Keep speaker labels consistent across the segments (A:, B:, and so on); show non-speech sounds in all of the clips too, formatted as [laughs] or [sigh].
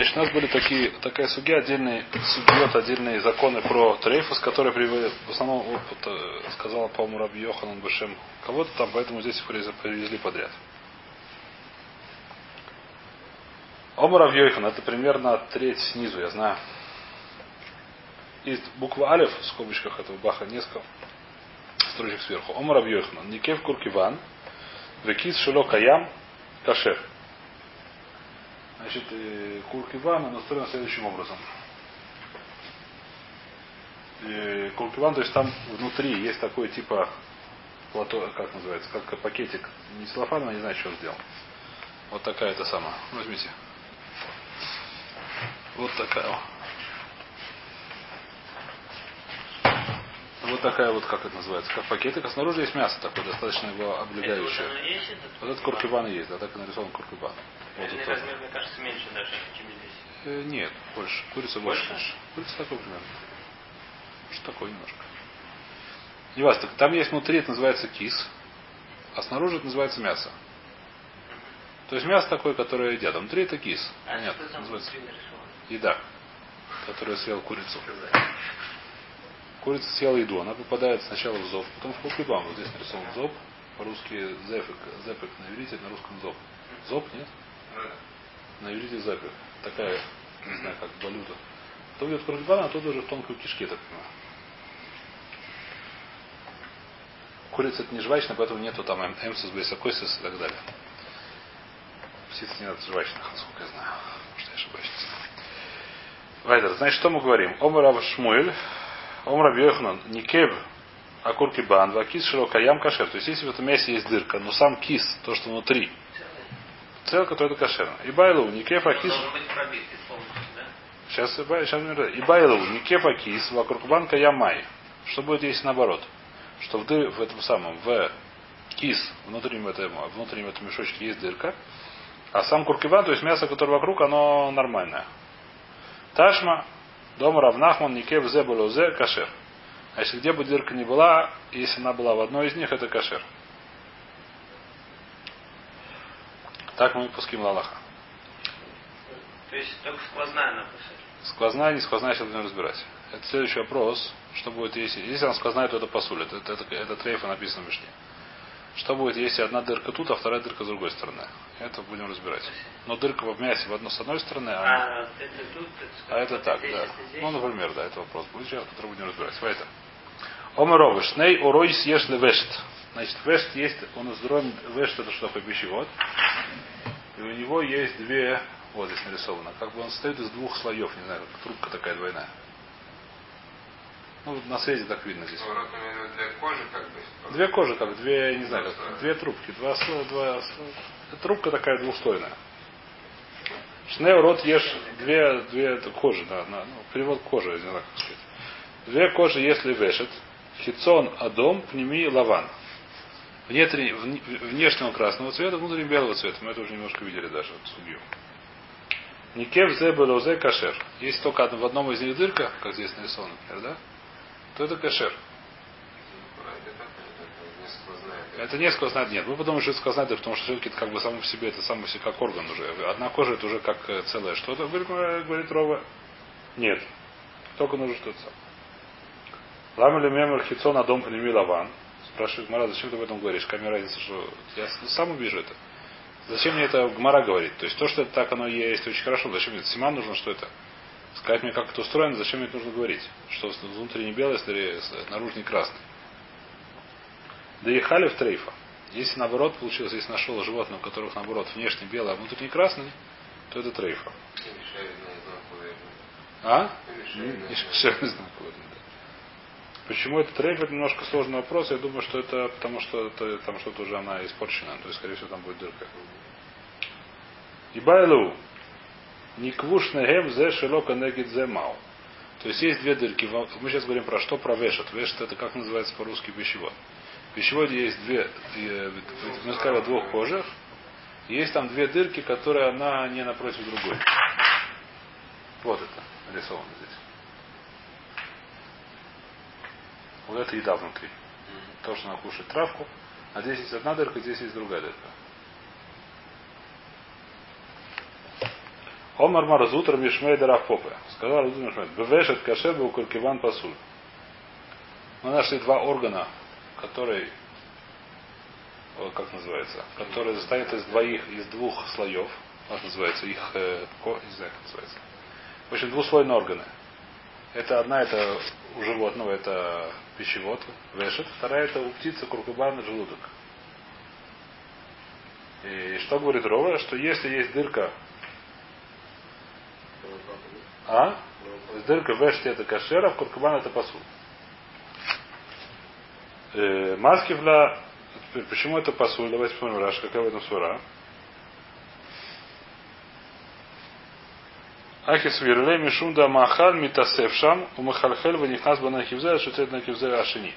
A: Значит, у нас были такие, такая судья, отдельные судьет, отдельные законы про трейфус, которые привели, в основном опыт, э, сказал, по-моему, Раби Йоханан Бешем кого-то там, поэтому здесь привезли, привезли подряд. Омар Йохан, это примерно треть снизу, я знаю. И буква Алиф, в скобочках этого Баха, несколько строчек сверху. Омар Йохан, Никев Куркиван, Векис Шило Каям, Кашер. Значит, э, Куркиван настроен следующим образом. Э, Куркиван, то есть там внутри есть такой типа плато, как называется, как пакетик, не целлофан, а не знаю, что он сделал. Вот такая это самая. Возьмите. Вот такая. Вот такая вот, как это называется, как пакетик, а снаружи есть мясо такое, достаточно его облегающее.
B: Это вот, есть,
A: вот этот куркибан есть, да, так и нарисован куркибан. Вот это
B: размер, мне кажется, меньше даже, чем здесь.
A: Э, нет, больше. Курица больше.
B: Больше?
A: Курица такой примерно. Что такое немножко. Не вас, так там есть внутри, это называется кис, а снаружи это называется мясо. То есть мясо такое, которое едят. А внутри это кис.
B: А там
A: называется еда, которая съела курицу. Курица съела еду, она попадает сначала в зоб, потом в кукибам. Вот здесь нарисован зоб, по-русски зефик, зепик на иврите, на русском зоб. Зоб, нет? На иврите зепик. Такая, не знаю, как валюта. Потом идет куркибан, а оттуда уже в тонкой кишке, так понимаю. Курица это не жвачная, поэтому нету там эм, эмсис, бейсакойсис и так далее. Птица не надо жвачных, насколько я знаю. Может, я ошибаюсь. Вайдер, значит, что мы говорим? Омар Шмуэль, Омар Рав Йохнан, Никеб, Акурки Бан, Вакис Широкаям Кашер. То есть, если в этом мясе есть дырка, но сам кис, то, что внутри, целка, то это кошерно. И Байлу, Никеб,
B: Он
A: Акис? Сейчас, сейчас и Байлу, Никефа Кис, вокруг банка Ямай. Что будет, если наоборот? Что в, дыр, в этом самом, в кис, внутреннем этом, внутреннем этом мешочке есть дырка, а сам куркиван, то есть мясо, которое вокруг, оно нормальное. Ташма, дома Равнахман, Никев зе зе кашер. А если где бы дырка не была, если она была в одной из них, это кашер. Так мы пуским Аллаха.
B: То есть только сквозная она пошла.
A: Сквозная, не сквозная, сейчас будем разбирать. Это следующий вопрос. Что будет, если... Если она сквозная, то это посуль. Это, это, это, это трейфа написано в Мишне. Что будет, если одна дырка тут, а вторая дырка с другой стороны? Это будем разбирать. Но дырка в мясе в одну с одной стороны, а,
B: А это тут,
A: а это так,
B: здесь,
A: да.
B: здесь.
A: Ну, например, да, это вопрос будет который будем разбирать. Поэтому. Омеровы, шней урой съешь вешт. Значит, вешт есть, он устроен, вешт это что такое пищевод. И у него есть две, вот здесь нарисовано, как бы он состоит из двух слоев, не знаю, как трубка такая двойная. Ну, на свете так видно здесь.
C: Именно для кожи как бы.
A: Две кожи, как две, не знаю, как две трубки, два два. Трубка такая двухслойная. Шнеу рот ешь две, две кожи, да, на, ну, перевод кожи, не знаю, как сказать. Две кожи, если вешет, хитсон адом, пнеми лаван. Внутри, вне- внешнего красного цвета, внутреннего белого цвета. Мы это уже немножко видели даже, судью. Никев зе кашер. Если только в одном из них дырка, как здесь нарисовано, например, да, то это кашер.
C: Это не сквозная.
A: Нет. Мы подумаем, что это сквозная потому что все-таки это как бы само по себе, это само себе как орган уже. Одна кожа это уже как э, целое что-то. Э, говорит Рова. Нет. Только нужно что-то сам. Лама ли мемер хитсон на дом пнеми лаван. Спрашивает Мара, зачем ты об этом говоришь? Какая разница, что я сам увижу это. Зачем мне это Гмара говорит? То есть то, что это так оно есть, очень хорошо. Зачем мне это? Симан нужно, что это? Сказать мне, как это устроено, зачем мне это нужно говорить? Что внутренний белый, если наружный красный. Да и халев трейфа. Если наоборот получилось, если нашел животное, у которых наоборот внешне белый, а внутренний красный, то это трейфа. А? Не не. Почему это трейф, это немножко сложный вопрос. Я думаю, что это потому, что это, там что-то уже она испорчена. То есть, скорее всего, там будет дырка. И байлу. Никвуш негем зе шелока негит зе мау. То есть есть две дырки. Мы сейчас говорим про что? Про вешат. Вешат это как называется по-русски пищевод. В пищеводе есть две, э, мы сказали о двух кожах. Есть там две дырки, которые она не напротив другой. Вот это нарисовано здесь. Вот это еда внутри. То, что она кушает травку. А здесь есть одна дырка, здесь есть другая дырка. Омар Маразутра Мишмейда Рафопе. Сказал Разутра Мишмейда. Бевешет кашебе у Куркиван Пасуль. Мы нашли два органа, которые как называется, которые состоят из двоих, из двух слоев, как называется, их, э, ко, не знаю, как называется. В общем, двуслойные органы. Это одна, это у животного, это пищевод, вешет, вторая это у птицы куркубан желудок. И что говорит Рова? Что если есть дырка, а? Дырка в эште это кашера, в куркубан это пасу. Э, Маскивла, почему это пасуль? Давайте посмотрим, Раш, какая в этом сура. Ахис вирле мишум да махаль митасевшам у махальхель ванихнас бана хивзе шутет на хивзе ашини.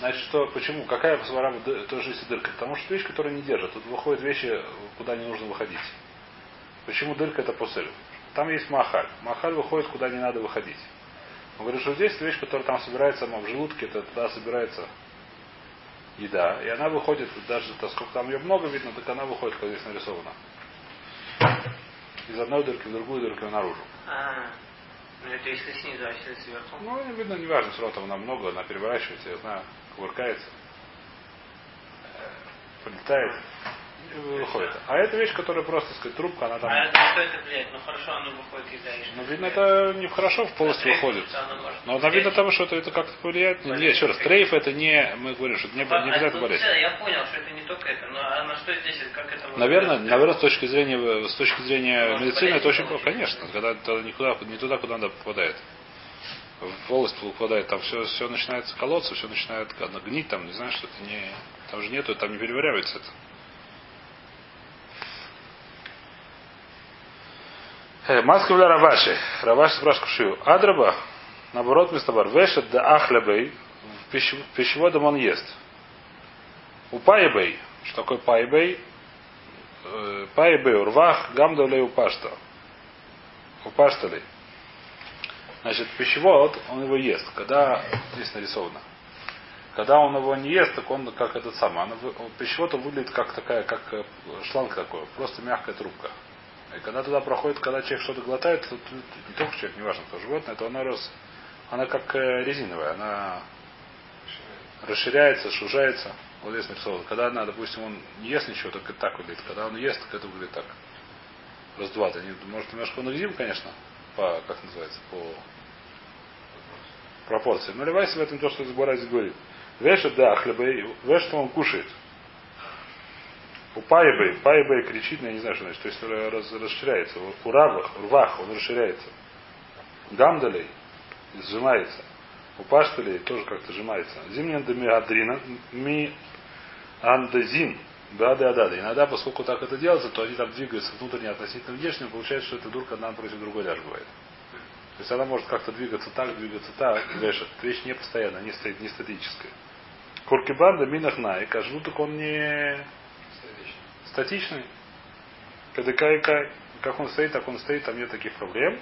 A: Значит, что, почему? Какая свара тоже есть дырка? Потому что вещь, которая не держит. Тут выходят вещи, куда не нужно выходить. Почему дырка это пусель? Там есть махаль. Махаль выходит, куда не надо выходить. Он говорит, что здесь вещь, которая там собирается в желудке, это туда собирается еда. И она выходит, даже так, сколько там ее много видно, так она выходит, как здесь нарисовано. Из одной дырки в другую дырку наружу.
B: А, ну это если снизу, а если сверху?
A: Ну, не видно, не важно, все равно там она много, она переворачивается, я знаю, кувыркается, полетает, и выходит. А это вещь, которая просто, сказать, трубка, она там...
B: А это что это влияет? Ну хорошо, оно выходит еда. и что
A: Ну, видно,
B: влияет?
A: это не хорошо в полость выходит. Но она видно там, что это, как-то повлияет. Не, еще раз, трейф это не, мы говорим, что это не, не
B: тут
A: болезнь.
B: Я понял, что это не только это, но на что здесь, как это
A: Наверное, наверное, с точки зрения, с точки зрения медицины это очень плохо. Конечно, когда никуда, не туда, куда надо попадает. В волость попадает, там все, все начинается колоться, все начинает гнить, там, не знаю, что это не. Там же нету, там не переваривается это. Маскавля Раваши. Раваши спрашивает Кушию. Адраба, наоборот, вместо бар. Вешет да ахлебей. В пищев- пищеводом он ест. У пайбей. Что такое пайбей? Э, Пайбей урвах гамдалей упашта. Упашталей. Значит, пищевод, он его ест. Когда, здесь нарисовано. Когда он его не ест, так он как этот самый. Вы- пищевод он выглядит как такая, как э, шланг такой. Просто мягкая трубка. И когда туда проходит, когда человек что-то глотает, то не только человек, неважно, кто животное, то она рос, она как э, резиновая, она расширяется, сужается. Вот здесь нарисовано. Когда она, допустим, он не ест ничего, только так выглядит. Когда он ест, так это выглядит так. Раз два. Не- может немножко резин, конечно, по, как называется, по пропорции. Но Левайси в этом то, что Зборайс говорит. Вешет, да, хлебей, вешет он кушает. У Пайбей, Пайбей кричит, но я не знаю, что значит. То есть раз, расширяется. У Равах, Рвах, он расширяется. Гамдалей сжимается. У Пашталей тоже как-то сжимается. Зимнян да миадрина, ми андазин, бады адады. Иногда, поскольку так это делается, то они там двигаются внутренне относительно внешне, получается, что эта дурка одна против другой даже бывает. То есть она может как-то двигаться так, двигаться так, вешать. Вещь не постоянная, не, стоит, не статическая. Куркибанда минахна, и желудок он не статичный. Когда кай, кай, как он стоит, так он стоит, там нет таких проблем.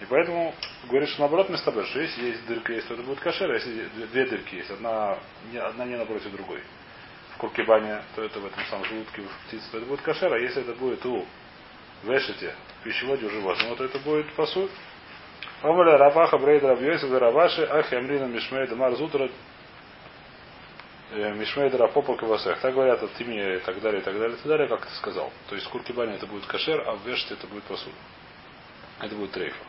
A: И поэтому говорит, что наоборот вместо того, что если есть дырка, есть, то это будет кашер, а если две- дырки есть, одна одна не напротив другой. В куркибане, то это в этом самом желудке в птице, то это будет кашер, а если это будет у вешете, в пищеводе у животного, то это будет пасуль. Омаля Раваха Брейд Равьёйса Раваши Ахи Амрина Мишмей Мишмей Драпопа Кавасех. Так говорят от имени и так далее, и так далее, и так далее, как ты сказал. То есть в Куркибане это будет кашер, а в Веште это будет посуд. Это будет трейфа.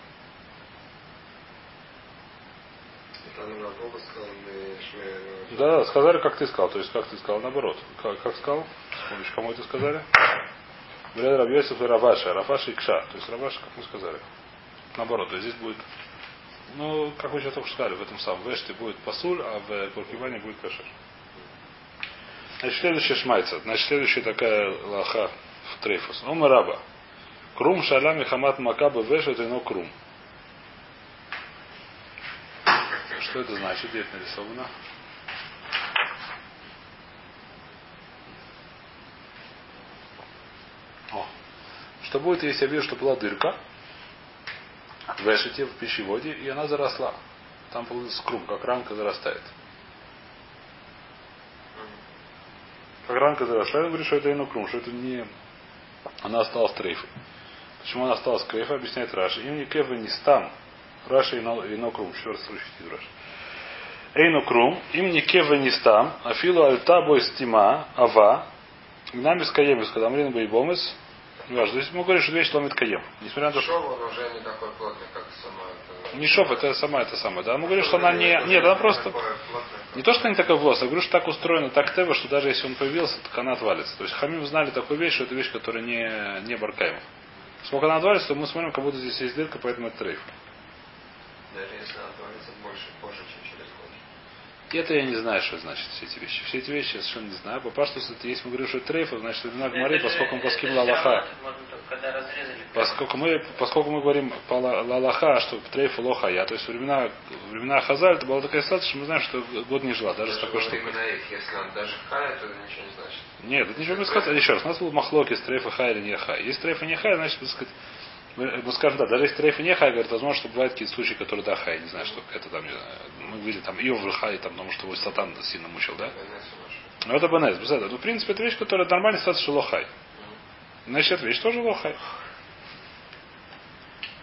C: Мы.
A: Да, да, сказали, как ты сказал. То есть, как ты сказал, наоборот. Как, как сказал? Помнишь, кому это сказали? Бред Равьёсиф и Раваша. Раваша и Кша. То есть Раваша, как мы сказали. Наоборот, то есть здесь будет ну, как вы сейчас только сказали, в этом самом Веште будет пасуль, а в Куркиване будет кашер. Значит, следующая шмайца. Значит, следующая такая лаха в трейфус. Ома раба. Крум шалям и хамат макаба вешет и но крум. Что это значит? Где это нарисовано? О. Что будет, если я вижу, что была дырка в эшете, в пищеводе, и она заросла. Там получился крум, как рамка зарастает. Как рамка заросла, я говорю, что это ино крум, что это не... Она осталась трейфой. Почему она осталась кефа, объясняет Раши. Не кефа не стам. Раши и но крум. Еще раз слушайте Раши. Эйну крум, им не кева не стам, а филу альта бой стима, ава, гнами с каемис, когда мрин бомес, не важно. То есть мы говорим, что вещь ломит каем. Несмотря на то, что...
C: Шов, он уже не такой плотный, как сама это...
A: Не шов, это сама это самое. Да, мы говорим, что она не. Нет, она просто. Не то, что она не такая волос, я говорю, что так устроено, так тева, что даже если он появился, так она отвалится. То есть хамим знали такую вещь, что это вещь, которая не, не баркаема. Сколько она отвалится, то мы смотрим, как будто здесь есть дырка, поэтому это трейф.
C: Даже если она отвалится больше, позже, чем.
A: Это я не знаю, что значит все эти вещи. Все эти вещи я совершенно не знаю. По паштусу, это есть, мы говорим, что это трейфа, значит, времена Гмары, поскольку мы поским лалаха. Поскольку мы, поскольку мы говорим по ла- лалаха, что трейф лоха я, то есть времена, времена Хазаль, это была такая ситуация, что мы знаем, что год не жила, даже с такой штукой.
C: Их, если он даже хая, то это ничего не значит.
A: Нет, это ничего не сказать. Еще раз, у нас был махлоки с трейфа хай или не хай. Если трейфа не хай, значит, так сказать, мы, мы скажем, да, даже если трейфа не хай, говорит, возможно, что бывают какие-то случаи, которые да хай, не знаю, что это там, не знаю, мы видели там Иов хай, там, потому что его сатан сильно мучил, да?
C: Это.
A: Но это БНС, без этого. Ну, в принципе, это вещь, которая нормально ситуация, что лохай. Значит, эта вещь тоже лохай.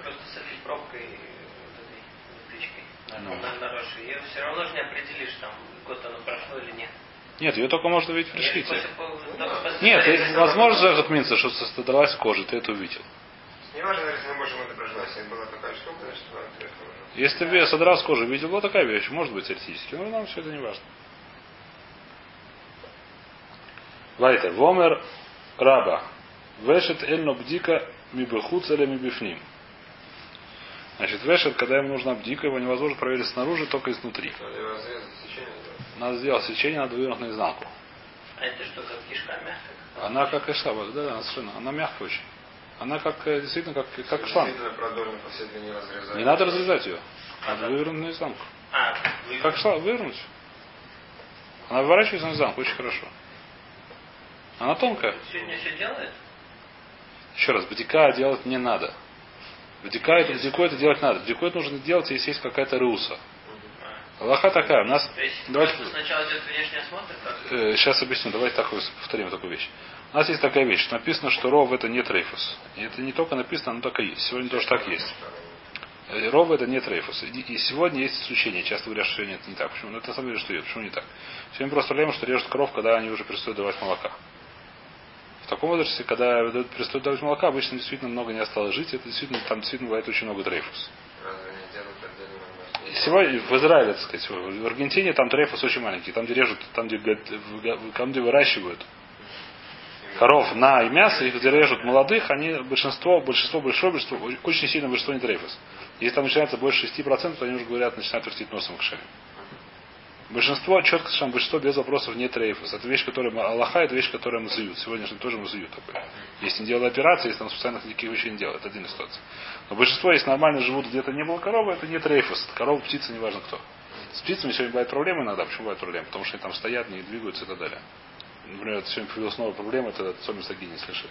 B: Просто с этой пробкой, вот этой электричкой на,
A: Ну.
B: на, на Роше. Ее все равно же не определишь, там год оно прошло или нет.
A: Нет, ее только можно увидеть в решите.
B: только после
A: Нет, это возможно же отмениться, что содралась кожа, ты это увидел.
C: Неважно, если мы можем это проживать. Если была такая штука, значит, была трефа уже.
A: Если ты содрал с кожи, видел, вот такая вещь, может быть теоретически, но нам все это не важно. Вайтер, Вомер Раба. Вешет эль нобдика мибехуц или мибифним. Значит, вешет, когда ему нужна бдика, его невозможно проверить снаружи, только изнутри.
C: Надо его сечение.
A: Надо сделать сечение, надо вывернуть наизнанку.
B: А это что, как кишка мягкая?
A: Она как и шаба, да, да, совершенно. Она мягкая очень. Она как, э, действительно, как, как шланг. Не надо разрезать ее. Надо вывернуть наизнанку.
B: А.
A: Как шла, вывернуть. Она выворачивается наизнанку, очень хорошо. Она тонкая.
B: Сегодня все делает?
A: Еще раз, бдика делать не надо. Бдика это бдику это делать надо. Бдику это нужно делать, если есть какая-то руса. Аллаха такая. У нас.
B: То есть
A: Давайте-
B: сначала идет внешний осмотр, как?
A: э, сейчас объясню. Давайте так повторим такую вещь. У нас есть такая вещь. Написано, что ров это не трейфус. И это не только написано, оно так и есть. Сегодня тоже так есть. Э, Ров это не трейфус. И сегодня есть исключение. Часто говорят, что сегодня это не так. Почему? Ну это на самом деле что идет. Почему не так? Сегодня просто проблема, что режут коров, когда они уже перестают давать молока. В таком возрасте, когда перестают давать молока, обычно действительно много не осталось жить. Это действительно, там действительно бывает очень много трейфус.
C: Разве не делают отдельно
A: И Сегодня в Израиле, так сказать, в Аргентине там трейфус очень маленький. Там, где режут, там, где, там, где выращивают коров на мясо, их где режут молодых, они большинство, большинство, большое большинство, очень сильно большинство не трейфус. Если там начинается больше 6%, то они уже говорят, начинают вертеть носом к шее. Большинство, четко совершенно большинство без вопросов не трейфус. Это вещь, которая Аллаха, это вещь, которая мазуют. Сегодня же тоже мазуют такой. Если не делают операции, если там специально таких вещей не делают, это отдельная ситуация. Но большинство, если нормально живут, где-то не было коровы, это не трейфус. Это корова, птица, неважно кто. С птицами сегодня бывают проблемы иногда. Почему бывают проблемы? Потому что они там стоят, не двигаются и так далее. Например, сегодня появилась новая проблема, это Сагини, слышали?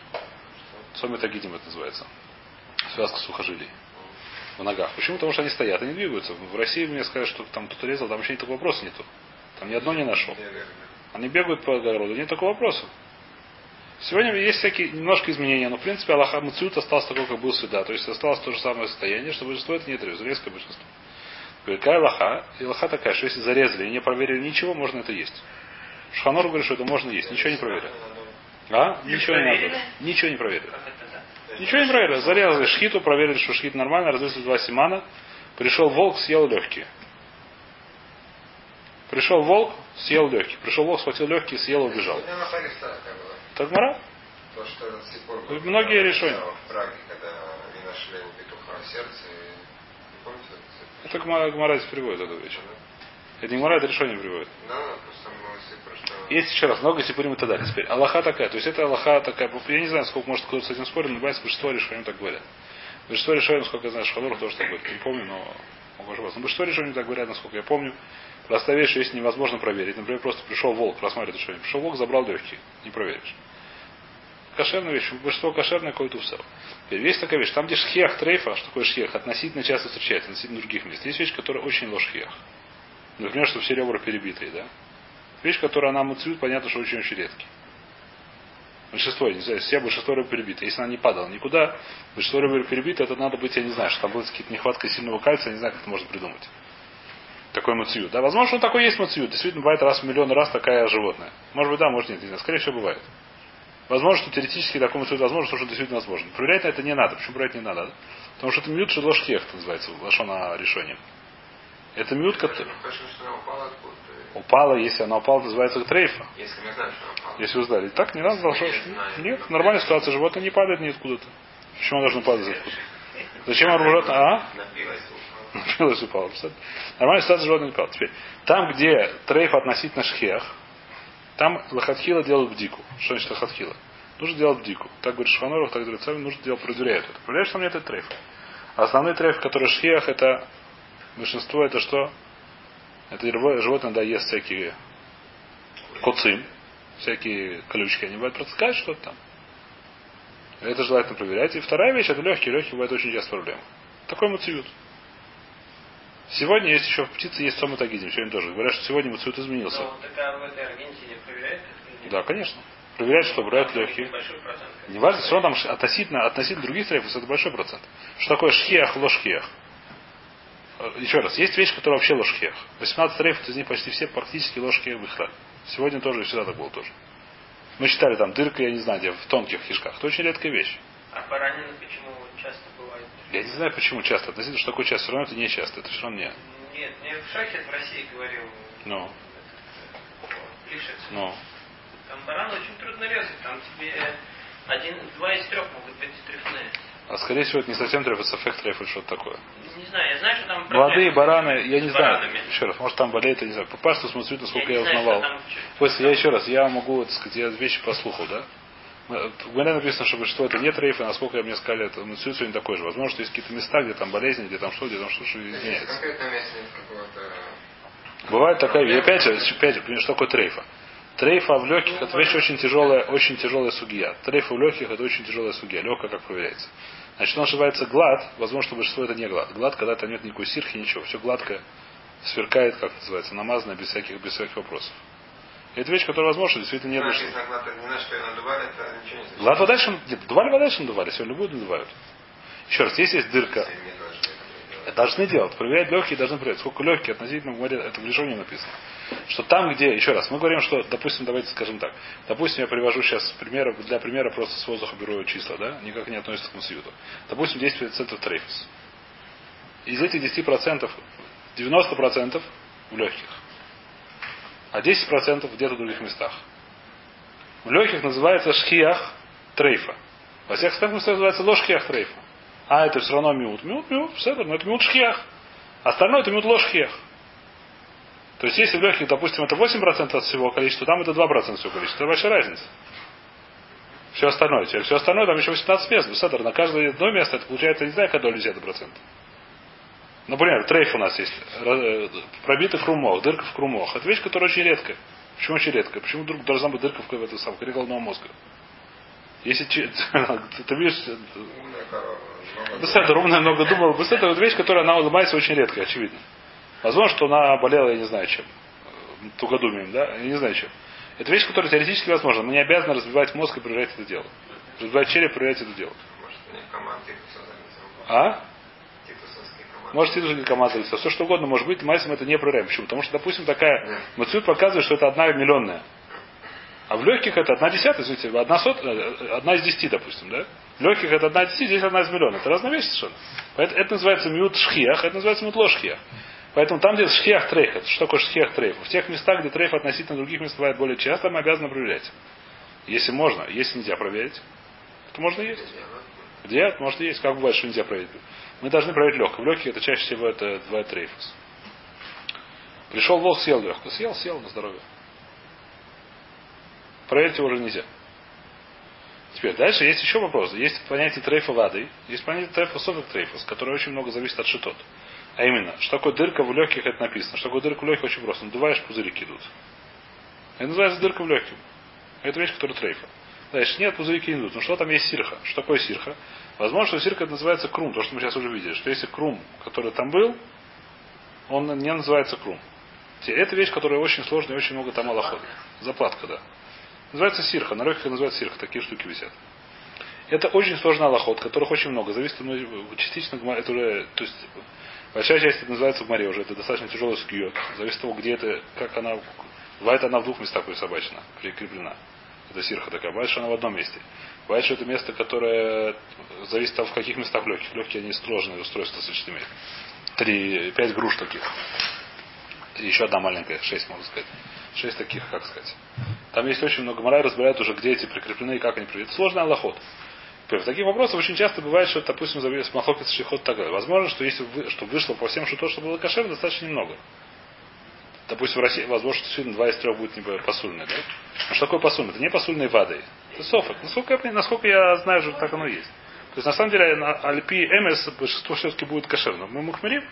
A: Тагидим это называется. Связка сухожилий в ногах. Почему? Потому что они стоят, они двигаются. В России мне сказали, что там кто-то резал, там вообще никакого вопроса нету. Там ни одно не нашел. Они бегают по огороду, нет такого вопроса. Сегодня есть всякие немножко изменения, но в принципе Аллаха Муциут остался такой, как был всегда. То есть осталось то же самое состояние, что большинство это не требует, резкое большинство. Какая лоха? И лоха такая, что если зарезали и не проверили ничего, можно это есть. Шханор говорит, что это можно есть. Ничего не проверили. А? Ничего не надо. Ничего не проверили. Ничего не проверили. Зарезали шхиту, проверили, что шхит нормально, разрезали два симана. Пришел волк, съел легкие. Пришел волк, съел легкие. Пришел волк, схватил легкие, съел, убежал.
C: У меня на Хариста такая была.
A: Тагмара?
C: То, что этот сипор
A: Вы многие решения.
C: В Праге, когда они нашли у петуха сердце. и- Не помните этот
A: Это Гмара, приводит эту вещь. Это не Гмара, это решение приводит.
C: Да, просто мы сипор, что...
A: Есть еще раз, много сипурим и так далее. Теперь, Аллаха такая. То есть это Аллаха такая. Я не знаю, сколько может кто-то с этим спорить, но бывает, большинство решений так говорят. Большинство решений, насколько я знаю, Шхалур тоже так говорит. Не помню, но могу ошибаться. Но большинство решений так говорят, насколько я помню. Простая вещь, если невозможно проверить. Например, просто пришел волк, просматривает решение. Пришел волк, забрал легкие. Не проверишь. Кошерная вещь. Большинство кошерное какое-то усел. Теперь есть такая вещь. Там, где шхех трейфа, что такое шхех, относительно часто встречается, относительно других мест. Есть вещь, которая очень ложхех. Например, что все ребра перебитые, да? Вещь, которая она муцют, понятно, что очень-очень редкий. Большинство, не знаю, все большинство рыб перебито. Если она не падала никуда, большинство рыб перебито, это надо быть, я не знаю, что там будет какие-то нехватка сильного кальция, я не знаю, как это можно придумать. Такой мациют. Да, возможно, он такой есть мациют. Действительно, бывает раз в миллион раз такая животное. Может быть, да, может нет, не знаю. Скорее всего, бывает. Возможно, что теоретически такой мациют возможно, что действительно возможно. Проверять на это не надо. Почему проверять не надо? Потому что это мют шедлошхех, это называется, лошона решением. Это мют, который... Упала, если она упала, называется трейфа.
C: Если мы знаем, что упала.
A: Если вы. Так, не надо должно. Нет, нормальная ситуация. Животное не падает ниоткуда-то. Почему оно должно падать откуда? Зачем оно животное? А? Напилось упало. Нормальная ситуация животное не падает. Теперь, там, где трейф относительно шхех, там лохатхила делают бдику. Что значит лохатхила? Нужно делать бдику. Так говорит Шханоров, так говорит Царь, нужно делать, проверяют это. Проверяешь, что там нет трейф. Основной трейф, который шхех, это большинство, это что? Это животное, да, ест всякие коцим, всякие колючки, они бывают протыкают что-то там. Это желательно проверять. И вторая вещь, это легкие. Легкие бывает очень часто проблема. Такой муциют. Сегодня есть еще в птице есть сома тагидим. Сегодня тоже. Говорят, что сегодня муциют изменился.
B: Но такая в этой Аргентине нет?
A: Да, конечно. Проверяют, что проверяют
B: Там
A: легкие. Не важно, все равно там относительно, относительно других трейфов это большой процент. Что такое шхех, ложхех? Э, Еще раз, есть вещи, которые вообще ложхех. 18 трейфов, из них почти все практически ложхех выхрали. Сегодня тоже и всегда так было тоже. Мы считали там дырка, я не знаю, где, в тонких кишках. Это очень редкая вещь.
B: А баранины почему часто бывает?
A: Я не знаю, почему часто. Относительно, что такое часто. Все равно это не часто. Это все равно не.
B: Нет, мне в Шахе в России говорил
A: Ну,
B: Лишец.
A: ну.
B: Там баран очень трудно резать. Там тебе один, два из трех могут быть трефные.
A: А скорее всего, это не совсем трейф, это эффект трейф или что-то такое.
B: Не знаю, я знаю, что там
A: Молодые бараны, я не знаю.
B: баранами.
A: Еще раз, может там болеет, я не знаю. По пасту смотрю, насколько я,
B: не знаю,
A: узнавал.
B: там
A: После, я еще раз, я могу, так сказать, я вещи послухал, да? Мы- В Гуэне написано, что большинство это не трейфы, насколько мне сказали, это муцию сегодня такой же. Возможно, что есть какие-то места, где там болезни, где там что, где там что, что изменяется. Бывает такая, я опять же, опять же, что такое трейфа? Трейфа в легких это вещь очень тяжелая, очень тяжелая сугия. Трейфа в легких это очень тяжелая сугия. Легкая как проверяется. Значит, он называется глад, возможно, что большинство это не глад. Глад, когда там нет никакой сирхи, ничего. Все гладкое, сверкает, как называется, намазано без всяких, без всяких вопросов. И это вещь, которая возможно, действительно больше.
C: не что значит.
A: Глад вода еще нет, надували вода еще надували, сегодня любую надувают. Еще раз, если есть дырка,
C: должны делать.
A: Проверять легкие должны проверять. Сколько легкие относительно море, это в решении написано. Что там, где, еще раз, мы говорим, что, допустим, давайте скажем так. Допустим, я привожу сейчас пример, для примера просто с воздуха беру числа, да, никак не относится к мусьюту. Допустим, 10% трейфус. Из этих 10% 90% в легких. А 10% где-то в других местах. В легких называется шхиях трейфа. Во всех остальных местах называется ложхиях трейфа. А это все равно миут. Миут, миут, все но это миут шхиях. Остальное это миут ложхиях. То есть если в легких, допустим, это 8% от всего количества, там это 2% от всего количества. Это большая разница. Все остальное. Теперь все остальное, там еще 18 мест. Беседер, на каждое одно место это получается, не знаю, какая доля взята процент. Например, трейф у нас есть. Э, Пробитый крумох, дырка в крумох. Это вещь, которая очень редкая. Почему очень редкая? Почему вдруг должна быть дырка в в этом самом коре головного мозга? Если [laughs] ты видишь,
C: Умная корова. много
A: думал. Беседер это вещь, которая она улыбается очень редко, очевидно. Возможно, что она болела, я не знаю чем. Тугодумием, да? Я не знаю чем. Это вещь, которая теоретически возможна. Мы не обязаны разбивать мозг и проверять это дело. Разбивать череп и проверять это дело.
C: Залезла.
A: А?
C: Команды.
A: Может, это уже команда лица. Все что угодно может быть, мы это не проверяем. Почему? Потому что, допустим, такая Мацют показывает, что это одна миллионная. А в легких это одна десятая, извините, одна, сот, э, одна из десяти, допустим, да? Легких это одна из десяти, здесь одна из миллиона. Это разные вещи совершенно. Поэтому это называется мют шхиях, это называется мют лошхиях. Поэтому там, где шхиях трейф, что такое шхиях трейф? В тех местах, где трейф относительно других мест бывает более часто, мы обязаны проверять. Если можно, если нельзя проверить, то можно есть. Где? Может есть. Как бывает, что нельзя проверить? Мы должны проверить легкое. В легких это чаще всего это бывает трейфус. Пришел волк, съел легкое. Съел, съел на здоровье. Проверить его уже нельзя. Теперь, дальше есть еще вопрос. Есть понятие трейфа воды, есть понятие трейфа софик трейфус, которое очень много зависит от шитот. А именно, что такое дырка в легких, это написано. Что такое дырка в легких, очень просто. Надуваешь, пузырики идут. Это называется дырка в легких. Это вещь, которая трейфа. Дальше, нет, пузырики не идут. Ну что там есть сирха? Что такое сирха? Возможно, что сирха это называется крум, то, что мы сейчас уже видели. Что если крум, который там был, он не называется крум. Это вещь, которая очень сложная и очень много там аллахот. Заплатка, да. Называется сирха. На легких называется сирха. Такие штуки висят. Это очень сложный аллоход, которых очень много. Зависит ну, частично, это уже, то есть большая часть это называется в море уже. Это достаточно тяжелый скиот. Зависит от того, где это, как она. Бывает она в двух местах присобачена, прикреплена. Это сирха такая. Бывает, что она в одном месте. Бывает, что это место, которое зависит от в каких местах легких. Легкие они сложные устройства имеют. Три, пять груш таких. И еще одна маленькая, шесть, можно сказать. Шесть таких, как сказать. Там есть очень много мораль, разбирают уже, где эти прикреплены и как они прикреплены. Сложный аллоход. В таких вопросах очень часто бывает, что, допустим, с махлокис шихот так далее. Возможно, что если вы, что вышло по всем, что то, что было кошер, достаточно немного. Допустим, в России, возможно, что действительно два из трех будет не посульное, да? А что такое посульное? Это не посульные вады. Это софок. Насколько я, насколько я знаю, что так оно есть. То есть, на самом деле, на Альпи МС большинство все-таки будет кошерным. Мы мухмерим?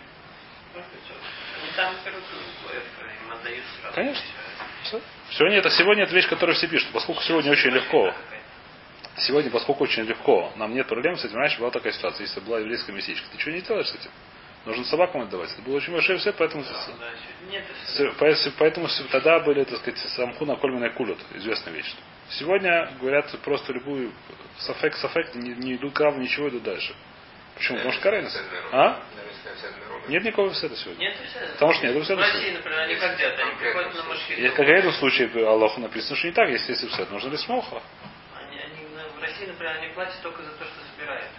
A: Конечно. Сегодня это, сегодня это вещь, которую все пишут, поскольку сегодня очень легко. Сегодня, поскольку очень легко, нам нет проблем с этим. Раньше была такая ситуация, если была еврейская местечко. Ты что не делаешь с этим? Нужно собакам отдавать. Это было очень большое все, поэтому, поэтому, поэтому тогда были, так сказать, самху на кольменной кулют, известная вещь. Сегодня говорят просто любую сафек, сафек, не, не идут крав, ничего идут дальше. Почему? Потому что карайность. А? Нет никакого вседа сегодня.
B: Нет вседа.
A: Потому что нет вседа.
B: В России, например, они как делают? Они приходят на машину.
A: Как в этом случае Аллаху написано, что не так, если есть вседа. Нужно ли смоха?
B: Они, они, в России, например, они платят только за то, что собирают.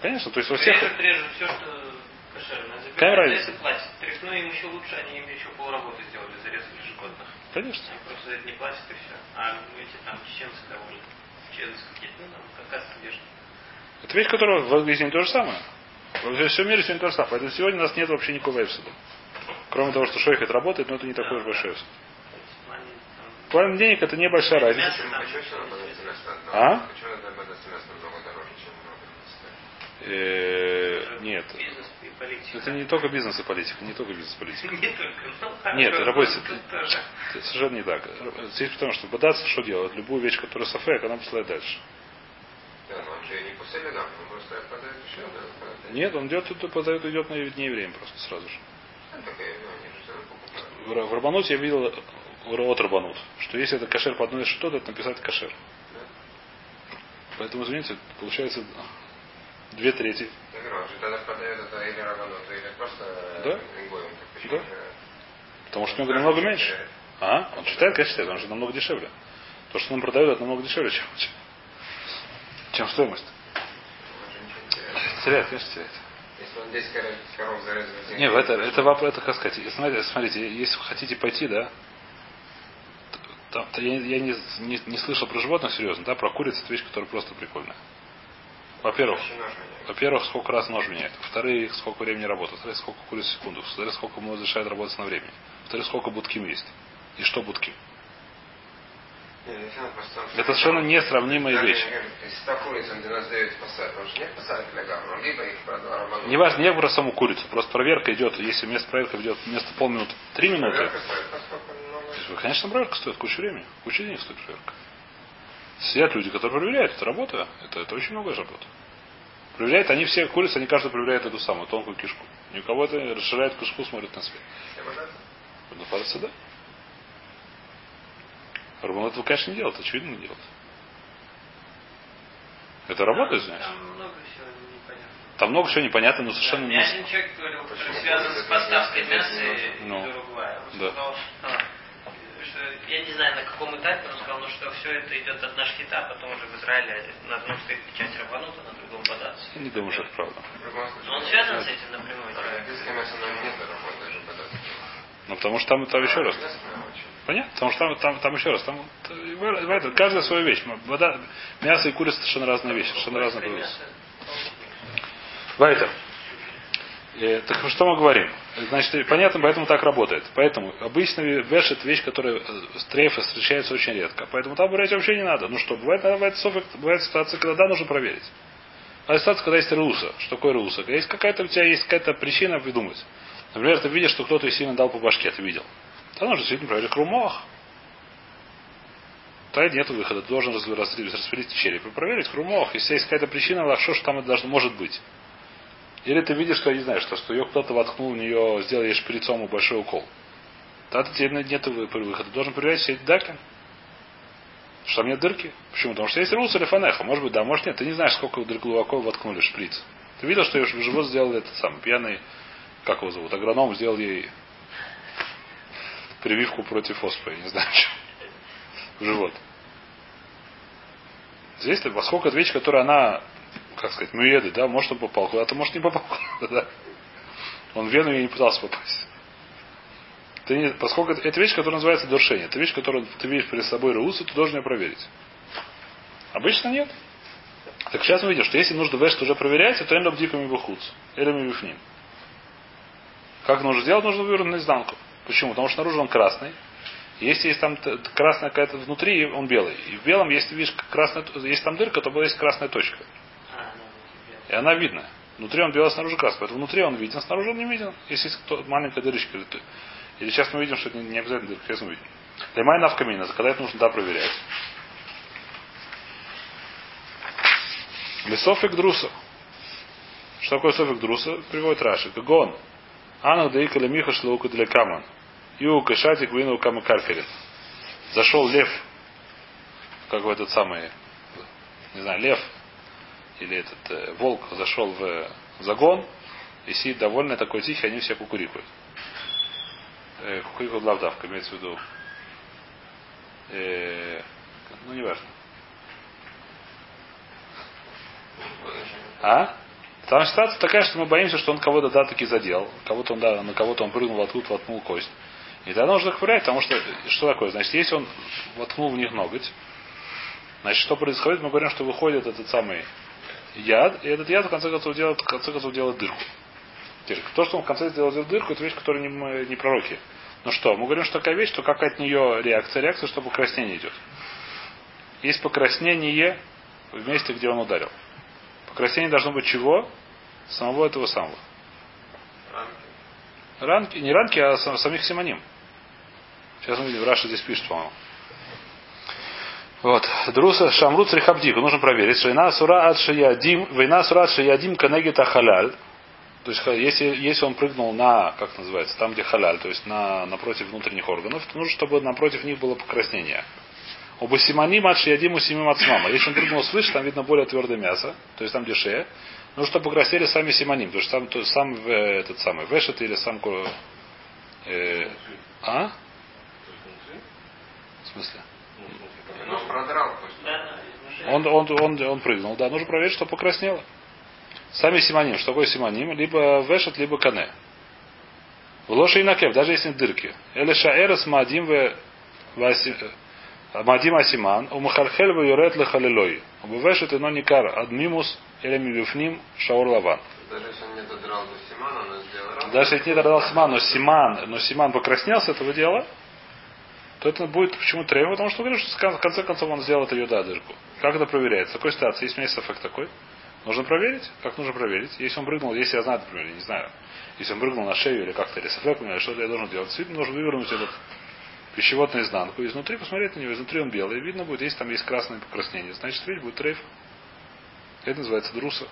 A: Конечно, то есть во всех...
B: Режут, режут все, что кошерно.
A: Какая разница?
B: платят. Ну, им еще лучше, они им еще полработы сделали, зарезали животных.
A: Конечно.
B: Они просто за это не платят и все. А эти там чеченцы довольны. Чеченцы какие-то, ну, там, кавказцы бежят.
A: Это вещь, которая в Англии то же самое. Во всем мире сегодня то же самое. Поэтому сегодня у нас нет вообще никакого эпсида. Кроме того, что шойхет работает, но это не такой уж большой эпсид. В плане денег это небольшая разница. А? Э, нет. Это не только бизнес и политика, не только бизнес и политика. Нет, работает совершенно не так. Здесь потому, что бодаться что делает? Любую вещь, которая сафек, она посылает дальше. Нет, он идет, тут подает, идет на не евреям просто сразу же. В Рабануте я видел от Рабанут, что если это кошер по одной из что-то, это написать кошер. Поэтому, извините, получается две трети. Да? Да. Потому что у него намного меньше. А? Он считает, конечно, считает, он же намного дешевле. То, что он продает, это намного дешевле, чем, чем стоимость. Теряет, конечно, теряет.
C: Если он 10 коров зарезал
A: Нет, это, это вопрос, это как сказать. Смотрите, смотрите, если вы хотите пойти, да, там, то я, я не, не, не слышал про животных серьезно, да, про курицу это вещь, которая просто прикольная. Во-первых, во-первых, сколько раз нож меняет. Во-вторых, сколько времени работает. Во-вторых, сколько куриц в секунду. Во-вторых, сколько ему разрешает работать на времени. Во-вторых, сколько будким есть. И что будки. Это совершенно несравнимые вещи. Не важно, не про саму курицу. Просто проверка идет, если вместо проверки идет вместо полминуты три минуты. Конечно, проверка стоит кучу времени. Кучу денег стоит проверка. Сидят люди, которые проверяют. Это работа. Это, это очень многое работа. Проверяют, они все курицы, они каждый проверяет эту самую тонкую кишку. Ни у кого это расширяет кишку, смотрит на свет. Ну, кажется, да. Рабон этого, конечно, не делает, очевидно не делает. Это работает, знаешь?
B: Там много всего непонятно.
A: Там много всего непонятно, но совершенно
B: да,
A: не...
B: Один человек говорил, который связан с поставкой мяса
A: Ну.
B: из Уругвая. Он
A: Да.
B: сказал, что, что я не знаю на каком этапе, он сказал, ну, что все это идет от нашхита, а потом уже в Израиле на одном стоит печать Рабанута, на другом бодаться.
A: Я не думаю, что это правда.
B: Но он связан с этим напрямую, человек.
A: Ну, потому что там, там еще раз. Понятно? Потому что там, там, там еще раз. Там, в этом, каждая своя вещь. Вода, мясо и курица совершенно разные вещи, совершенно разные продукты. Вайтер. Э, так что мы говорим? Значит, понятно, поэтому так работает. Поэтому обычно веш это вещь, которая э, с трейфа встречается очень редко. Поэтому там брать вообще не надо. Ну что, бывает, бывает, бывает ситуация, когда да, нужно проверить. А ситуация, когда есть руса. Что такое руса? Когда есть какая-то у тебя есть какая-то причина придумать. Например, ты видишь, что кто-то сильно дал по башке, ты видел. Тогда нужно действительно проверить крумах. Тогда нет выхода. Ты должен распилить череп и проверить крумох. Если есть какая-то причина, лахшо, что там это должно может быть. Или ты видишь, что, я не знаю, что, что ее кто-то воткнул в нее, сделал ей шприцом большой укол. Тогда тебе нет выхода. Ты должен проверять все эти даки. Что там нет дырки? Почему? Потому что есть рус или фанеха. Может быть, да, может нет. Ты не знаешь, сколько глубоко воткнули шприц. Ты видел, что ее в живот сделали этот самый пьяный, как его зовут, агроном сделал ей прививку против оспы, я не знаю, [laughs] что. В живот. Здесь, поскольку это вещь, которая она, как сказать, муеды, да, может он попал куда-то, может не попал куда-то. Он в вену и не пытался попасть. Ты не, поскольку это, это вещь, которая называется душение, это вещь, которую ты видишь перед собой Раусу, ты должен ее проверить. Обычно нет. Так сейчас мы видим, что если нужно вешт уже проверять, то энлоб диками выхуц. Или мы ним. Как нужно сделать? Нужно вывернуть наизнанку. Почему? Потому что снаружи он красный. Если есть там красная какая-то внутри, он белый. И в белом, если видишь красная, если там дырка, то есть красная точка. И она видна. Внутри он белый, снаружи красный. Поэтому внутри он виден, снаружи он не виден. Если есть маленькая дырочка. Или сейчас мы видим, что это не обязательно дырка. Сейчас мы видим. Лемай навкамина. Когда это нужно да проверять. Лесофик друса. Что такое софик друса? Приводит Раши. Гон. Анах даика лемиха шлаука для каман. Ю кашатик вину камакаркерин. Зашел лев, как в этот самый, не знаю, лев или этот э, волк зашел в загон и сидит довольно такой тихий, они все кукурикают. Э, кукурикают лавдавка, имеется в виду. Э, ну, важно. А? Там ситуация такая, что мы боимся, что он кого-то да таки задел, кого-то он да, на кого-то он прыгнул откуда воткнул кость. И тогда нужно их проверять, потому что что такое? Значит, если он воткнул в них ноготь, значит, что происходит? Мы говорим, что выходит этот самый яд, и этот яд в конце концов делает, в конце концов делает дырку. То, что он в конце сделает дырку, это вещь, которая не, не пророки. Ну что, мы говорим, что такая вещь, что как от нее реакция? Реакция, что покраснение идет. Есть покраснение в месте, где он ударил. Покраснение должно быть чего? Самого этого самого. Ранки. ранки не ранки, а самих симоним. Сейчас мы видим, Раша здесь пишет, по-моему. Вот. Друса Шамрут Рихабдику. Нужно проверить. Война сура ад шиядим. Война сура ад шиядим канегита халяль. То есть, если, если он прыгнул на, как называется, там, где халяль, то есть на, напротив внутренних органов, то нужно, чтобы напротив них было покраснение. Оба симоним от шиядиму симим от мама. Если он прыгнул свыше, там видно более твердое мясо, то есть там, где шея. Нужно, чтобы покраснели сами симоним, потому что сам, то, сам этот самый вешет или сам э, а? В смысле?
C: Ну, продрал.
A: Он, он, он, он прыгнул. Да, нужно проверить, что покраснело. Сами симоним. Что такое симоним? Либо вешет, либо кане. В лоши и накев, даже если дырки. Или шаэрес мадим в Мадим Асиман, у Махархель в Юрет Лехалилой. Убывешет ино никар адмимус или мивифним шаур лаван.
C: Даже если он не додрал до Симана, но сделал
A: Даже если не додрал Симан, но Симан, но Симан покраснел с этого дела, то это будет почему требовать, потому что говорю, что в конце концов он сделал это йода дырку. Как это проверяется? В какой ситуации? Есть у эффект такой? Нужно проверить? Как нужно проверить? Если он прыгнул, если я знаю, например, я не знаю, если он прыгнул на шею или как-то, или сафек, или что-то я должен делать. Действительно, нужно вывернуть этот пищевод наизнанку. Изнутри посмотреть на него, изнутри он белый. Видно будет, если там есть красное покраснение. Значит, видишь, будет трейф. Это называется друса.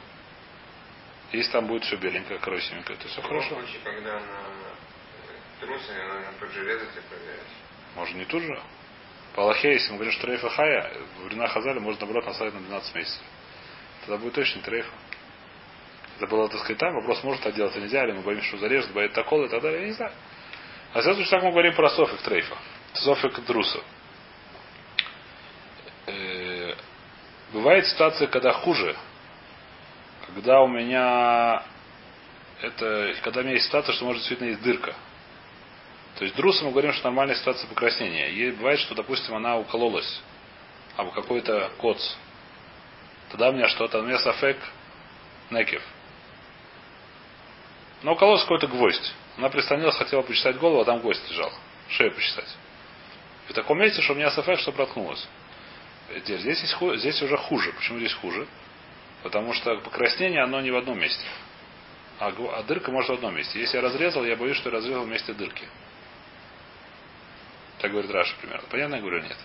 A: Если там будет все беленькое, красивенькое, то все хорошо.
C: случае, когда она трусы, она на тот же резать и проверять.
A: Может не тут же. По Аллахе, если мы говорим, что трейфа хая, в времена Хазали можно наоборот наставить на 12 месяцев. Тогда будет точно трейфа. Это было, так сказать, там. Вопрос, может так делать, а нельзя, или мы боимся, что зарежут, боит такол и так я не знаю. А сейчас так мы говорим про софик трейфа. Софик друса. Э, бывает ситуация, когда хуже. Когда у меня это, когда у меня есть ситуация, что может действительно есть дырка. То есть друса мы говорим, что нормальная ситуация покраснения. И бывает, что, допустим, она укололась. Або какой-то коц. Тогда у меня что-то, у меня сафек некев. Но укололась какой-то гвоздь. Она прислонилась, хотела почесать голову, а там гвоздь лежал. Шею почесать. И в таком месте, что у меня сафек, что проткнулось. Здесь, здесь, здесь уже хуже. Почему здесь хуже? Потому что покраснение, оно не в одном месте. А, а дырка может в одном месте. Если я разрезал, я боюсь, что я разрезал вместе дырки. Так говорит Раша, примерно. Понятно, я говорю, нет.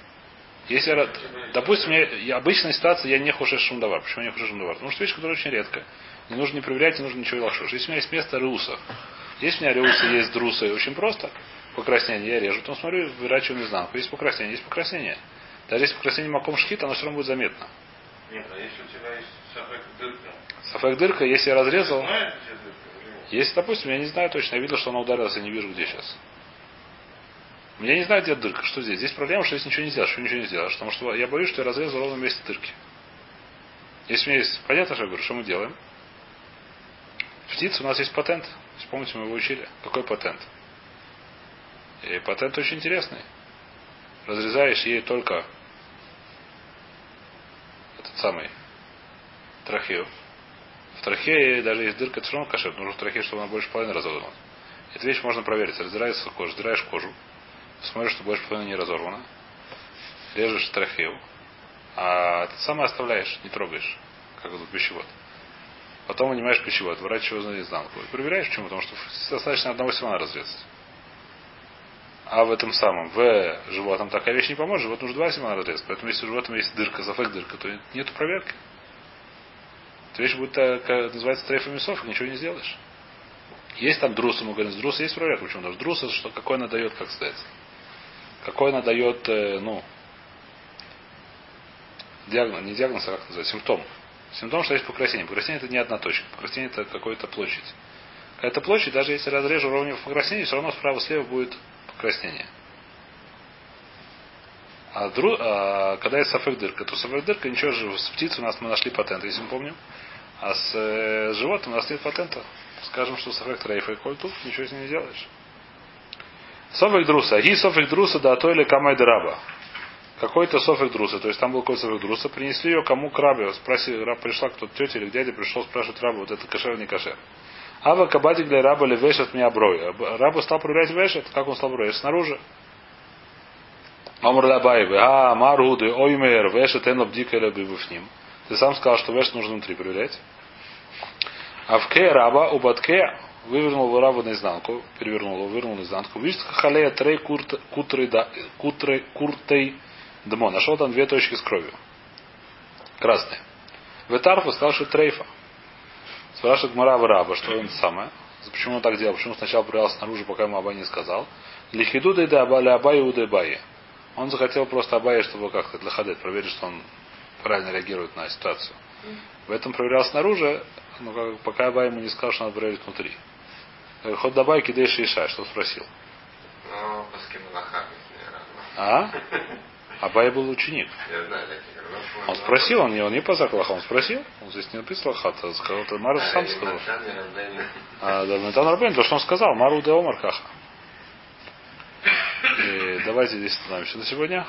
A: Если я, допустим, я, обычная ситуация, я не хушеш шумдавар. Почему я не хушеш шумдавар? Потому что вещь, которая очень редко. Не нужно не проверять, не нужно ничего лошушь. Если у меня есть место реуса, если у меня реуса есть друсы, очень просто. Покраснение я режу, то смотрю, вырачиваю наизнанку. Есть покраснение, есть покраснение. Даже если покраснение маком шхит, оно все равно будет заметно.
D: Нет, а если у тебя есть шафек дырка?
A: Сафек дырка, если я разрезал,
D: Знаешь,
A: если, допустим, я не знаю точно, я видел, что она ударилась, я не вижу, где сейчас. Я не знаю, где дырка, что здесь. Здесь проблема, что здесь ничего не сделаешь, что ничего не сделаешь. Потому что я боюсь, что я разрезал ровно месте дырки. Если у меня есть... Понятно, что я говорю, что мы делаем? Птица, у нас есть патент. Вспомните, мы его учили. Какой патент? И патент очень интересный. Разрезаешь ей только этот самый трахею. В трахее даже есть дырка, это все равно кашет. Нужно в трахее, чтобы она больше половины разорвана. Эту вещь можно проверить. Раздирается кожа, раздираешь кожу. Смотришь, что больше половины не разорвана. Режешь трахею. А ты самое оставляешь, не трогаешь. Как вот пищевод. Потом вынимаешь пищевод, выворачиваешь его наизнанку. И проверяешь почему, потому что достаточно одного семена разрезать. А в этом самом, в животном такая вещь не поможет, живот нужно два семена разрезать. Поэтому если у животного есть дырка, зафек дырка, то нету проверки. Эта вещь будет так, как называется трейфа мясов, ничего не сделаешь. Есть там друса, мы говорим, с друса есть проверка. Почему? Потому что друса, что какой она дает, как сказать. Какой она дает, э, ну, диагноз, не диагноз, а как называется, симптом. Симптом, что есть покраснение. Покраснение это не одна точка. Покраснение это какая-то площадь. Какая-то площадь, даже если разрежу ровно в покраснении, все равно справа-слева будет покраснение. А, дру, а когда есть сафек дырка, то сафек дырка, ничего же, с птицей у нас мы нашли патент, если мы помним. А с э, животным у нас нет патента. Скажем, что сафек трейфа и коль тут, ничего с ним не сделаешь. Софик друса. Ги софик друса да то или камай драба. Какой-то софик друса. То есть там был какой-то софик друса. Принесли ее кому к рабе. Спросили, раб пришла, кто-то тетя или дядя пришел спрашивать раба, вот это кошер или не кошер. Ава кабадик для раба ли вешет меня брой. Раба стал проверять вешет. Как он стал проверять? Снаружи. Омр Лабаевы, а, Маруды, Оймер, Вешет, Энлабдика или ним. Ты сам сказал, что Вешет нужно внутри проверять. А в Ке раба, у Батке, вывернул рабу наизнанку, перевернул его, вывернул наизнанку. Видишь, халея трей кутрей куртей дмо. Нашел там две точки с кровью. Красные. Ветарфу сказал, что трейфа. Спрашивает Гмара раба, что он самое. Почему он так делал? Почему сначала проверял снаружи, пока ему Абай не сказал? Лихиду да абали Абай уды Баи. Он захотел просто Абая, чтобы как-то для хадет проверить, что он правильно реагирует на ситуацию. В этом проверял снаружи, но как, пока Абай ему не сказал, что надо проверить внутри. Ход добавь кидей шиша, что спросил.
C: Ну,
A: А? Абай был ученик. [laughs] Он спросил, он не, он не по заклаху, он спросил. Он здесь не написал хата, сказал, это Мару сам сказал. А, да, Натан Рабен, то, что он сказал, Мару де Омар Каха. И давайте здесь остановимся на сегодня.